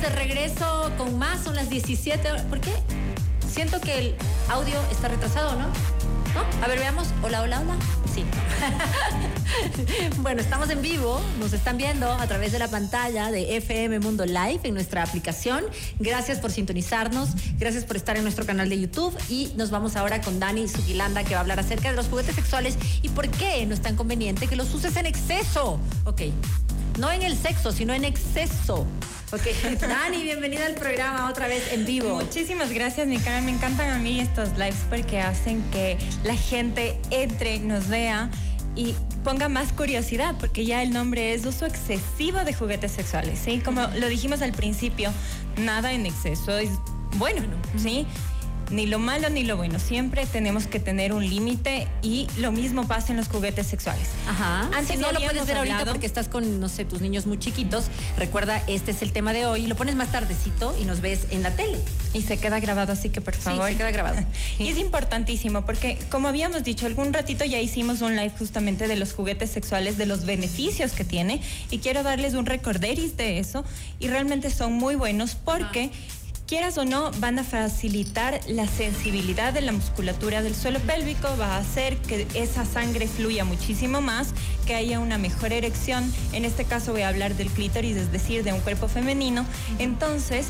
de regreso con más, son las 17. ¿Por qué? Siento que el audio está retrasado, ¿no? ¿No? A ver, veamos. Hola, hola, hola. Sí. bueno, estamos en vivo, nos están viendo a través de la pantalla de FM Mundo Live en nuestra aplicación. Gracias por sintonizarnos, gracias por estar en nuestro canal de YouTube y nos vamos ahora con Dani Sugilanda que va a hablar acerca de los juguetes sexuales y por qué no es tan conveniente que los uses en exceso. Ok, no en el sexo, sino en exceso. Ok, Dani, bienvenida al programa otra vez en vivo. Muchísimas gracias, mi cara. Me encantan a mí estos lives porque hacen que la gente entre, nos vea y ponga más curiosidad, porque ya el nombre es uso excesivo de juguetes sexuales, ¿sí? Como lo dijimos al principio, nada en exceso es bueno, ¿sí? Ni lo malo ni lo bueno. Siempre tenemos que tener un límite y lo mismo pasa en los juguetes sexuales. Ajá. Antes no lo puedes ver ahorita porque estás con, no sé, tus niños muy chiquitos. Recuerda, este es el tema de hoy. Lo pones más tardecito y nos ves en la tele. Y se queda grabado, así que por favor. Sí, se queda grabado. y es importantísimo porque, como habíamos dicho, algún ratito ya hicimos un live justamente de los juguetes sexuales, de los beneficios que tiene. Y quiero darles un recorderis de eso. Y realmente son muy buenos porque quieras o no, van a facilitar la sensibilidad de la musculatura del suelo pélvico, va a hacer que esa sangre fluya muchísimo más, que haya una mejor erección. En este caso voy a hablar del clítoris, es decir, de un cuerpo femenino. Entonces,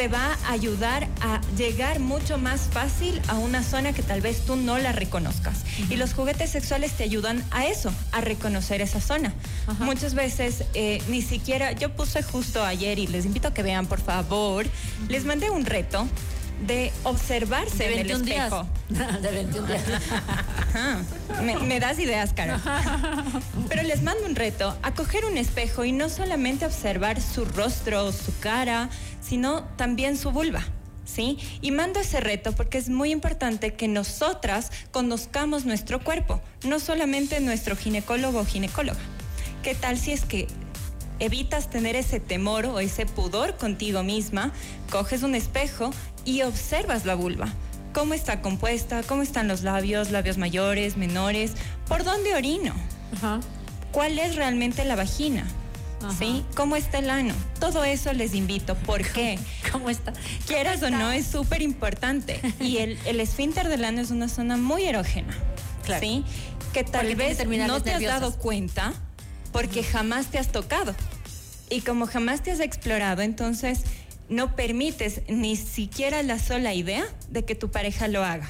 te va a ayudar a llegar mucho más fácil a una zona que tal vez tú no la reconozcas. Y los juguetes sexuales te ayudan a eso, a reconocer esa zona. Muchas veces eh, ni siquiera, yo puse justo ayer y les invito a que vean por favor, les mandé un reto de observarse en el espejo. de 21 días. Me, me, das ideas, Caro. Pero les mando un reto a coger un espejo y no solamente observar su rostro, su cara, sino también su vulva. ¿Sí? Y mando ese reto porque es muy importante que nosotras conozcamos nuestro cuerpo, no solamente nuestro ginecólogo o ginecóloga. ¿Qué tal si es que evitas tener ese temor o ese pudor contigo misma, coges un espejo y observas la vulva? ¿Cómo está compuesta? ¿Cómo están los labios? ¿Labios mayores, menores? ¿Por dónde orino? ¿Cuál es realmente la vagina? ¿Sí? ¿Cómo está el ano? Todo eso les invito. ¿Por qué? ¿Cómo está? Quieras o no, es súper importante. Y el, el esfínter del ano es una zona muy erógena. ¿Sí? Que tal vez no te has dado cuenta porque jamás te has tocado. Y como jamás te has explorado, entonces no permites ni siquiera la sola idea de que tu pareja lo haga.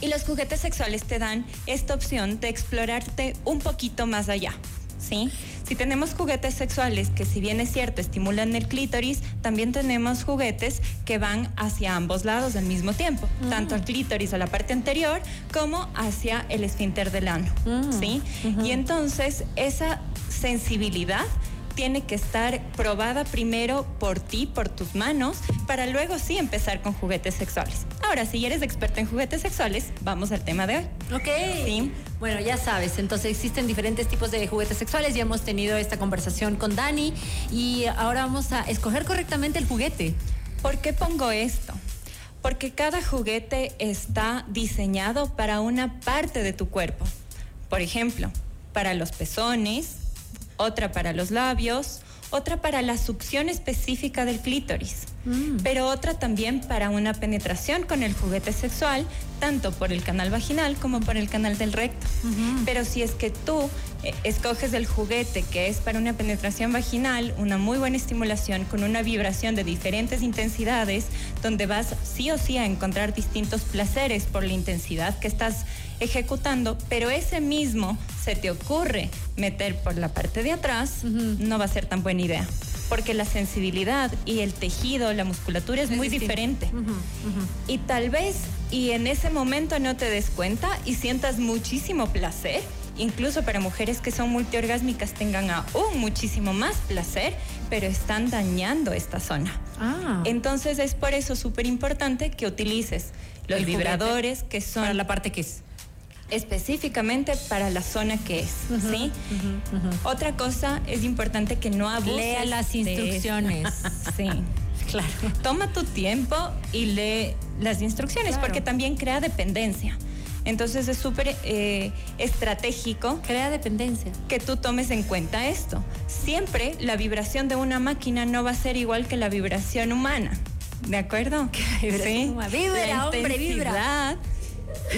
Y los juguetes sexuales te dan esta opción de explorarte un poquito más allá. ¿Sí? Si tenemos juguetes sexuales que si bien es cierto estimulan el clítoris, también tenemos juguetes que van hacia ambos lados al mismo tiempo, tanto el clítoris a la parte anterior como hacia el esfínter del ano, ¿sí? Y entonces esa sensibilidad tiene que estar probada primero por ti, por tus manos, para luego sí empezar con juguetes sexuales. Ahora, si eres experta en juguetes sexuales, vamos al tema de hoy. Ok. ¿Sí? Bueno, ya sabes, entonces existen diferentes tipos de juguetes sexuales. Ya hemos tenido esta conversación con Dani y ahora vamos a escoger correctamente el juguete. ¿Por qué pongo esto? Porque cada juguete está diseñado para una parte de tu cuerpo. Por ejemplo, para los pezones, otra para los labios, otra para la succión específica del clítoris, mm. pero otra también para una penetración con el juguete sexual, tanto por el canal vaginal como por el canal del recto. Pero si es que tú eh, escoges el juguete que es para una penetración vaginal, una muy buena estimulación con una vibración de diferentes intensidades, donde vas sí o sí a encontrar distintos placeres por la intensidad que estás ejecutando, pero ese mismo se te ocurre meter por la parte de atrás, no va a ser tan buena idea. Porque la sensibilidad y el tejido, la musculatura es, muy diferente. Y tal vez, y en ese momento no te des cuenta y sientas muchísimo placer, incluso para mujeres que son multiorgásmicas tengan aún muchísimo más placer, pero están dañando esta zona. Ah. Entonces es por eso súper importante que utilices los vibradores que son... Para la parte que es específicamente para la zona que es, ¿sí? Otra cosa es importante que no abuses Lea las instrucciones. sí. Claro. Toma tu tiempo y lee las instrucciones porque también crea dependencia. Entonces es súper eh, estratégico. Crea dependencia. Que tú tomes en cuenta esto. Siempre la vibración de una máquina no va a ser igual que la vibración humana. ¿De acuerdo? Sí. Vibra, la hombre, vibra.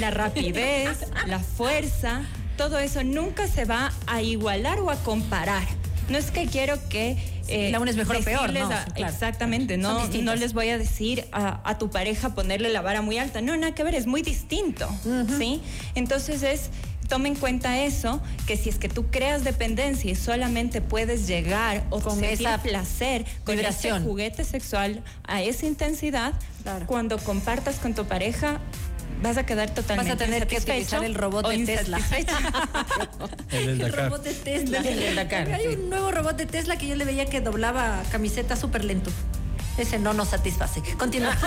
La rapidez, la fuerza, todo eso nunca se va a igualar o a comparar. No es que quiero que eh, la una es mejor o peor, ¿no? Exactamente, no, no les voy a decir a, tu pareja ponerle la vara muy alta, no, nada que ver, es muy distinto, ¿sí? Entonces es, toma en cuenta eso, que si es que tú creas dependencia y solamente puedes llegar o con ese placer con ese juguete sexual a esa intensidad, cuando compartas con tu pareja, vas a quedar totalmente Vas a tener que utilizar el robot de Tesla. el, robot de Tesla. Hay un nuevo robot de Tesla que yo le veía que doblaba camiseta súper lento. Ese no nos satisface. Continuamos.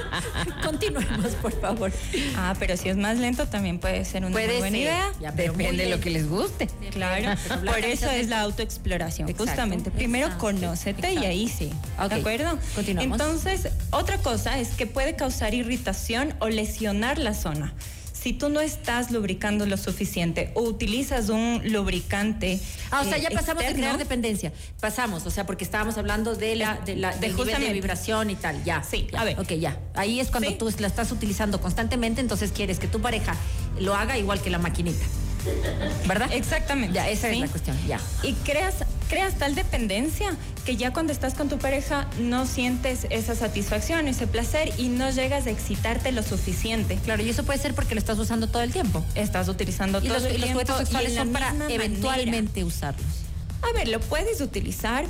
Continuemos, por favor. Ah, pero si es más lento también puede ser una buena idea. Depende de lo que les guste. Claro. Por eso es la autoexploración. Justamente. Primero conócete y ahí sí. ¿De acuerdo? Continuamos. Entonces, otra cosa es que puede causar irritación o lesionar la zona si tú no estás lubricando lo suficiente o utilizas un lubricante. Ah, o sea, ya eh, pasamos de crear dependencia. Pasamos, o sea, porque estábamos hablando de la de la de, de vibración y tal. Ya. Sí, a ver. Ok, ya. Ahí es cuando tú la estás utilizando constantemente, entonces quieres que tu pareja lo haga igual que la maquinita. ¿Verdad? Exactamente. Ya, esa es la cuestión, ya. Y creas, creas tal dependencia que ya cuando estás con tu pareja no sientes esa satisfacción, ese placer y no llegas a excitarte lo suficiente. Claro, y eso puede ser porque lo estás usando todo el tiempo. Estás utilizando todo el tiempo. Y los sexuales son para eventualmente usarlos. A ver, lo puedes utilizar,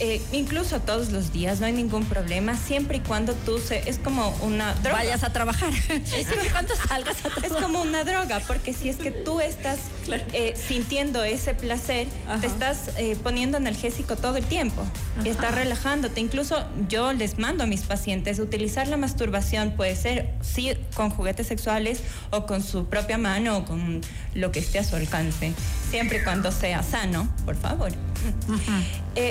eh, incluso todos los días, no hay ningún problema, siempre y cuando tú se, es como una droga. Vayas a trabajar. siempre y cuando salgas a trabajar. Es como una droga, porque si es que tú estás eh, sintiendo ese placer, te estás eh, poniendo analgésico todo el tiempo, y estás relajándote. Incluso yo les mando a mis pacientes utilizar la masturbación, puede ser sí con juguetes sexuales o con su propia mano o con lo que esté a su alcance, siempre y cuando sea sano, por favor.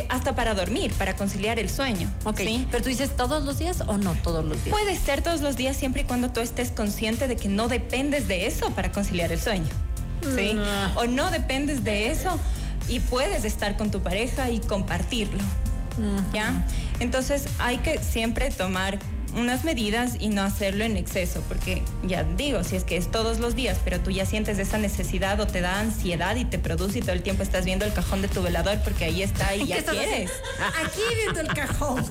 hasta para dormir, para conciliar el sueño. Ok. Pero tú dices todos los días o no todos los días? Puede ser todos los días siempre y cuando tú estés consciente de que no dependes de eso para conciliar el sueño. ¿Sí? Mm. O no dependes de eso y puedes estar con tu pareja y compartirlo. ¿Ya? Entonces hay que siempre tomar unas medidas y no hacerlo en exceso, porque ya digo, si es que es todos los días, pero tú ya sientes esa necesidad o te da ansiedad y te produce y todo el tiempo estás viendo el cajón de tu velador porque ahí está y ya quieres. Aquí viendo el cajón.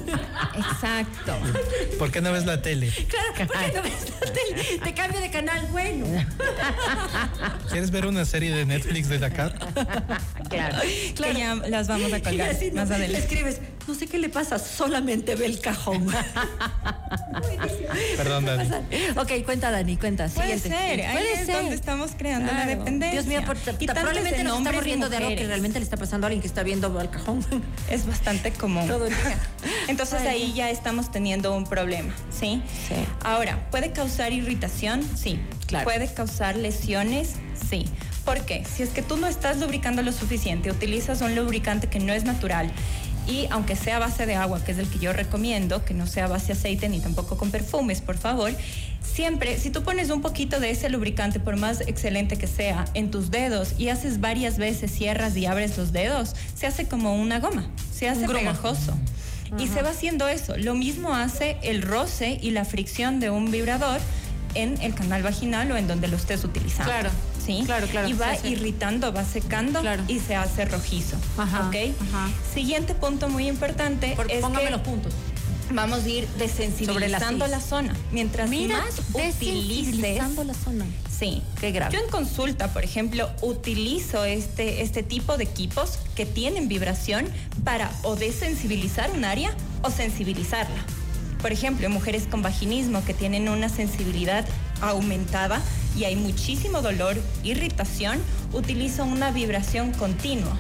Exacto. ¿Por qué no ves la tele? Claro, ¿por qué no ves la tele? Te cambio de canal, bueno. ¿Quieres ver una serie de Netflix de Dakar? Claro, claro. Que ya las vamos a colgar más adelante. Escribes, no sé qué le pasa, solamente ve el cajón. Perdón, Dani. Ok, cuenta, Dani, cuenta. Puede ser, ahí es donde estamos creando la dependencia. Dios mío, por, y probablemente nos estamos riendo de algo que realmente le está pasando a alguien que está viendo al cajón. Es bastante común. Todo el día. Entonces ahí ya estamos teniendo un problema, ¿sí? Sí. Ahora, ¿puede causar irritación? Sí. Claro. ¿Puede causar lesiones? Sí. ¿Por qué? Si es que tú no estás lubricando lo suficiente, utilizas un lubricante que no es natural y aunque sea a base de agua, que es el que yo recomiendo, que no sea base de aceite ni tampoco con perfumes, por favor, siempre, si tú pones un poquito de ese lubricante, por más excelente que sea, en tus dedos y haces varias veces, cierras y abres los dedos, se hace como una goma, se hace pegajoso. Y se va haciendo eso. Lo mismo hace el roce y la fricción de un vibrador en el canal vaginal o en donde lo estés utilizando. Claro. ¿Sí? Claro, claro. Y va irritando, va secando y se hace rojizo. Ajá, ¿Ok? Siguiente punto muy importante es póngame los puntos. Vamos a ir desensibilizando la, zona. Mientras más utilices la zona. Sí. Qué grave. Yo en consulta, por ejemplo, utilizo este, este tipo de equipos que tienen vibración para o desensibilizar un área o sensibilizarla. Por ejemplo, mujeres con vaginismo que tienen una sensibilidad aumentada y hay muchísimo dolor, irritación, utilizo una vibración continua,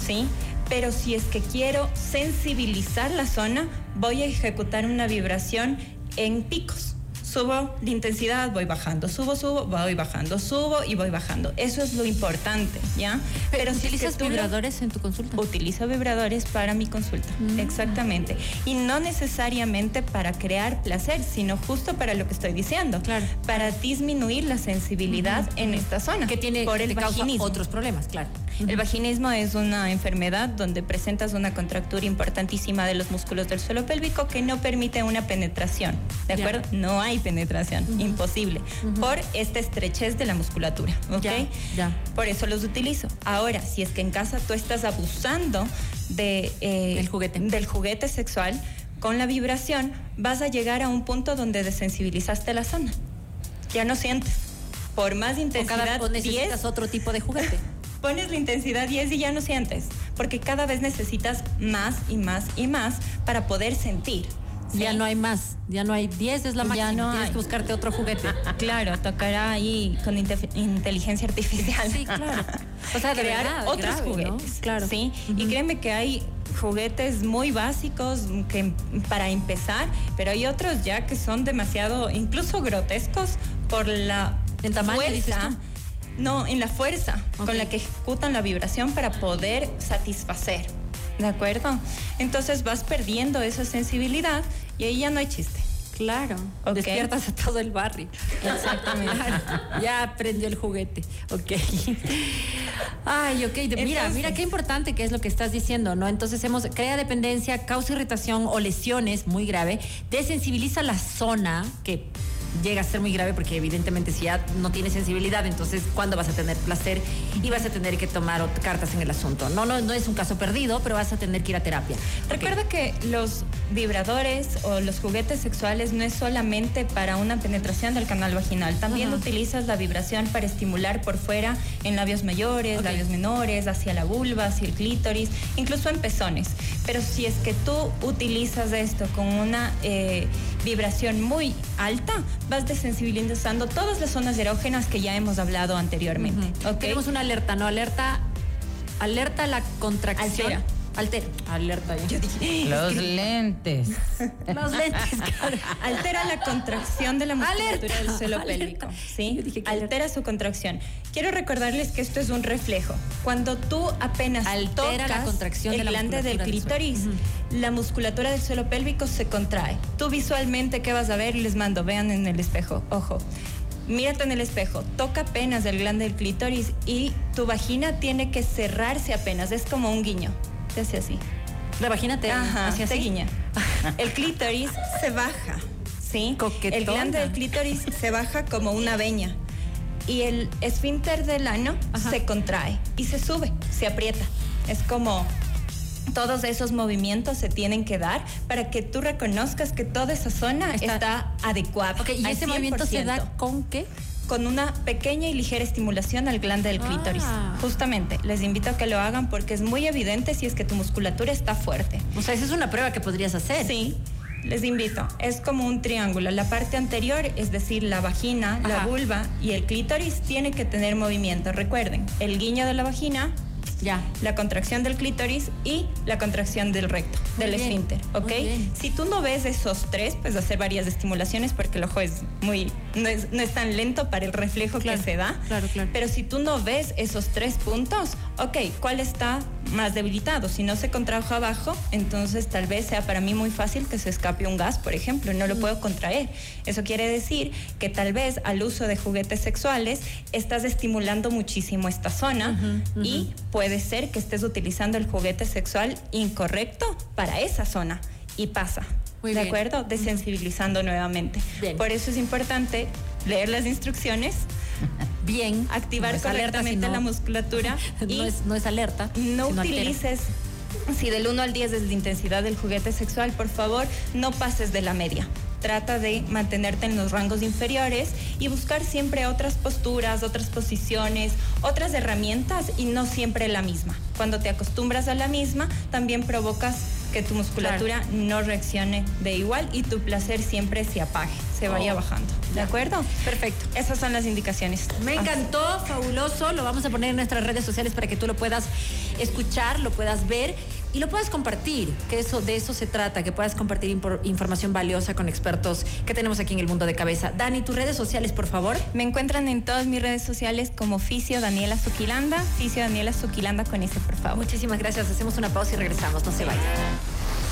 ¿sí? Pero si es que quiero sensibilizar la zona, voy a ejecutar una vibración en picos. Subo la intensidad, voy bajando, subo, subo, voy bajando, subo y voy bajando. Eso es lo importante, ¿ya? Pero, si utilizas vibradores en tu consulta. Utilizo vibradores para mi consulta, mm. exactamente. Y no necesariamente para crear placer, sino justo para lo que estoy diciendo, claro. para disminuir la sensibilidad en esta zona. Que tiene por el vaginismo. otros problemas, claro. El vaginismo es una enfermedad donde presentas una contractura importantísima de los músculos del suelo pélvico que no permite una penetración, ¿de acuerdo? No hay penetración, imposible, por esta estrechez de la musculatura, ¿ok? Ya, Por eso los utilizo. Ahora, si es que en casa tú estás abusando de, eh, juguete. del juguete sexual, con la vibración vas a llegar a un punto donde desensibilizaste la zona. Ya no sientes. Por más intensidad, o necesitas otro tipo de juguete. Pones la intensidad 10 y ya no sientes, porque cada vez necesitas más y más y más para poder sentir. Ya no hay más, ya no hay 10 es la máxima, ya no tienes hay. que buscarte otro juguete. Claro, tocará ahí con inteligencia artificial. Sí, claro. O sea, crear otros juguetes. Claro. Sí, y créeme que hay juguetes muy básicos que para empezar, pero hay otros ya que son demasiado incluso grotescos por la en tamaño, fuerza no, en la fuerza con la que ejecutan la vibración para poder satisfacer. ¿De acuerdo? Entonces vas perdiendo esa sensibilidad y ahí ya no hay chiste. Claro, despiertas a todo el barrio. Exactamente. ya aprendió el juguete. Ok. Ay, ok. mira, mira qué importante que es lo que estás diciendo, ¿no? Entonces hemos crea dependencia, causa irritación o lesiones muy grave, desensibiliza la zona que llega a ser muy grave porque evidentemente si ya no tienes sensibilidad, entonces ¿cuándo vas a tener placer? Y vas a tener que tomar cartas en el asunto. No, no, no es un caso perdido, pero vas a tener que ir a terapia. Recuerda que los vibradores o los juguetes sexuales no es solamente para una penetración del canal vaginal, también utilizas la vibración para estimular por fuera en labios mayores, labios menores, hacia la vulva, hacia el clítoris, incluso en pezones. Pero si es que tú utilizas esto con una eh, vibración muy alta, vas desensibilizando todas las zonas erógenas que ya hemos hablado anteriormente. Tenemos una alerta, ¿no? Alerta, alerta a la contracción. Altera. Alerta. Yo dije. Los lentes. Los lentes, claro. Altera la contracción de la musculatura del suelo pélvico. ¿sí? Altera su contracción. Quiero recordarles que esto es un reflejo. Cuando tú apenas Altera tocas la contracción el de la glande del clítoris, la musculatura del suelo pélvico se contrae. Tú visualmente, ¿qué vas a ver? Y les mando, vean en el espejo. Ojo mírate en el espejo, toca apenas el glande del clítoris y tu vagina tiene que cerrarse apenas, es como un guiño se hace así. La vagina te, Ajá, hacia guiña. El clítoris se baja, ¿sí? El glande del clítoris se baja como una veña. Y el esfínter del ano se contrae y se sube, se aprieta. Es como todos esos movimientos se tienen que dar para que tú reconozcas que toda esa zona está, adecuada. ¿Y ese movimiento se da con qué? Con una pequeña y ligera estimulación al glande del clítoris. Ah. Justamente, les invito a que lo hagan porque es muy evidente si es que tu musculatura está fuerte. O sea, esa es una prueba que podrías hacer. Sí. Les invito, es como un triángulo. La parte anterior, es decir, la vagina, la vulva y el clítoris, tiene que tener movimiento. Recuerden, el guiño de la vagina ya. La contracción del clítoris y la contracción del recto, del esfínter, ¿ok? Si tú no ves esos tres, puedes hacer varias estimulaciones porque el ojo es muy, no es, tan lento para el reflejo que se da. Claro, claro. Pero si tú no ves esos tres puntos, ok, ¿cuál está más debilitado? Si no se contrajo abajo, entonces tal vez sea para mí muy fácil que se escape un gas, por ejemplo, y no lo puedo contraer. Eso quiere decir que tal vez al uso de juguetes sexuales estás estimulando muchísimo esta zona y puede ser que estés utilizando el juguete sexual incorrecto para esa zona y pasa. ¿De acuerdo? Desensibilizando nuevamente. Por eso es importante leer las instrucciones. Bien. Activar correctamente la musculatura. y no, es, no es alerta. No utilices. Si del 1 al 10 es la intensidad del juguete sexual, por favor, no pases de la media trata de mantenerte en los rangos inferiores y buscar siempre otras posturas, otras posiciones, otras herramientas y no siempre la misma. Cuando te acostumbras a la misma, también provocas que tu musculatura no reaccione de igual y tu placer siempre se apague, se vaya oh. bajando. ¿De acuerdo? Perfecto. Esas son las indicaciones. Me encantó, fabuloso. Lo vamos a poner en nuestras redes sociales para que tú lo puedas escuchar, lo puedas ver. Y lo puedas compartir, que eso de eso se trata, que puedas compartir información valiosa con expertos que tenemos aquí en el mundo de cabeza. Dani, tus redes sociales, por favor. Me encuentran en todas mis redes sociales como Fisio Daniela Zuquilanda, Fisio Daniela Zuquilanda con ese, por favor. Muchísimas gracias. Hacemos una pausa y regresamos. No se vayan.